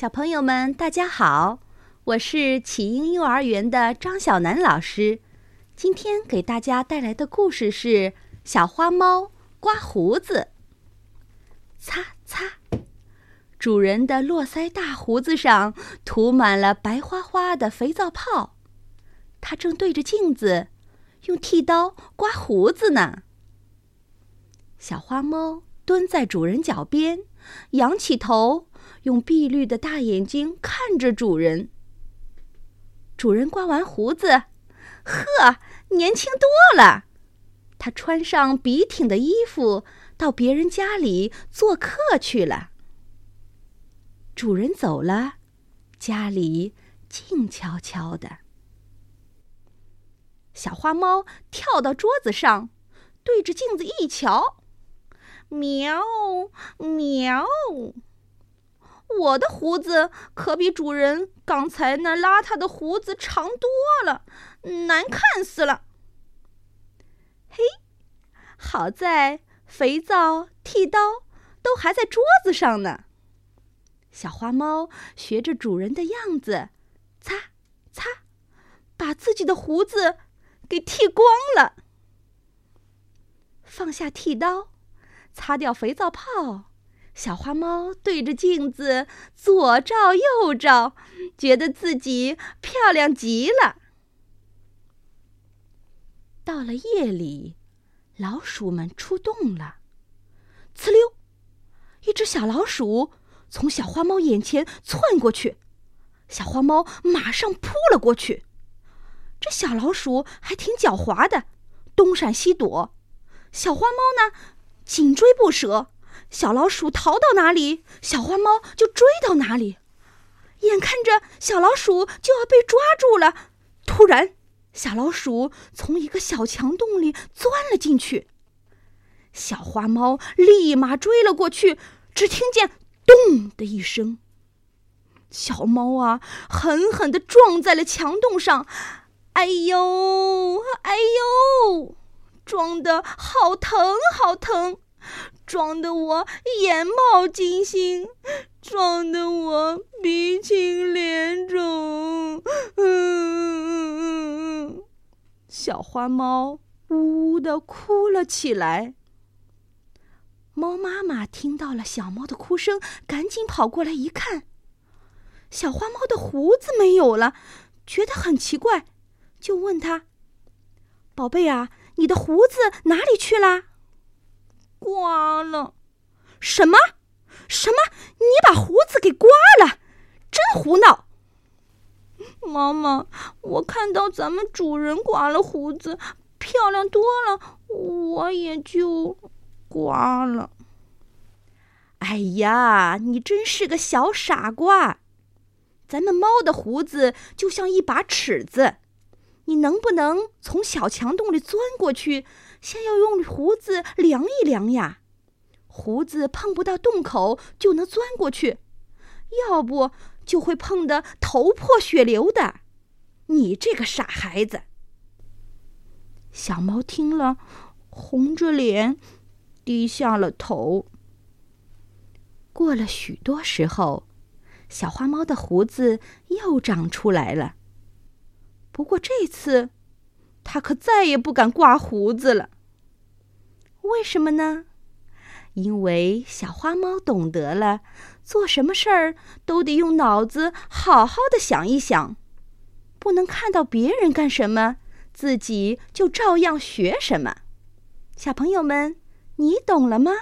小朋友们，大家好！我是启英幼儿园的张小楠老师。今天给大家带来的故事是《小花猫刮胡子》。擦擦，主人的络腮大胡子上涂满了白花花的肥皂泡，它正对着镜子用剃刀刮胡子呢。小花猫蹲在主人脚边，仰起头。用碧绿的大眼睛看着主人。主人刮完胡子，呵，年轻多了。他穿上笔挺的衣服，到别人家里做客去了。主人走了，家里静悄悄的。小花猫跳到桌子上，对着镜子一瞧，喵喵。我的胡子可比主人刚才那邋遢的胡子长多了，难看死了。嘿，好在肥皂、剃刀都还在桌子上呢。小花猫学着主人的样子，擦擦，把自己的胡子给剃光了。放下剃刀，擦掉肥皂泡。小花猫对着镜子左照右照，觉得自己漂亮极了。到了夜里，老鼠们出动了。呲溜，一只小老鼠从小花猫眼前窜过去，小花猫马上扑了过去。这小老鼠还挺狡猾的，东闪西躲，小花猫呢，紧追不舍。小老鼠逃到哪里，小花猫就追到哪里。眼看着小老鼠就要被抓住了，突然，小老鼠从一个小墙洞里钻了进去。小花猫立马追了过去，只听见“咚”的一声，小猫啊，狠狠地撞在了墙洞上。哎呦，哎呦，撞得好疼，好疼！撞得我眼冒金星，撞得我鼻青脸肿。嗯，小花猫呜呜的哭了起来。猫妈妈听到了小猫的哭声，赶紧跑过来一看，小花猫的胡子没有了，觉得很奇怪，就问他：“宝贝啊，你的胡子哪里去了？”刮了，什么？什么？你把胡子给刮了？真胡闹！妈妈，我看到咱们主人刮了胡子，漂亮多了，我也就刮了。哎呀，你真是个小傻瓜！咱们猫的胡子就像一把尺子，你能不能从小墙洞里钻过去？先要用胡子量一量呀，胡子碰不到洞口就能钻过去，要不就会碰得头破血流的。你这个傻孩子！小猫听了，红着脸，低下了头。过了许多时候，小花猫的胡子又长出来了，不过这次。他可再也不敢刮胡子了。为什么呢？因为小花猫懂得了，做什么事儿都得用脑子好好的想一想，不能看到别人干什么，自己就照样学什么。小朋友们，你懂了吗？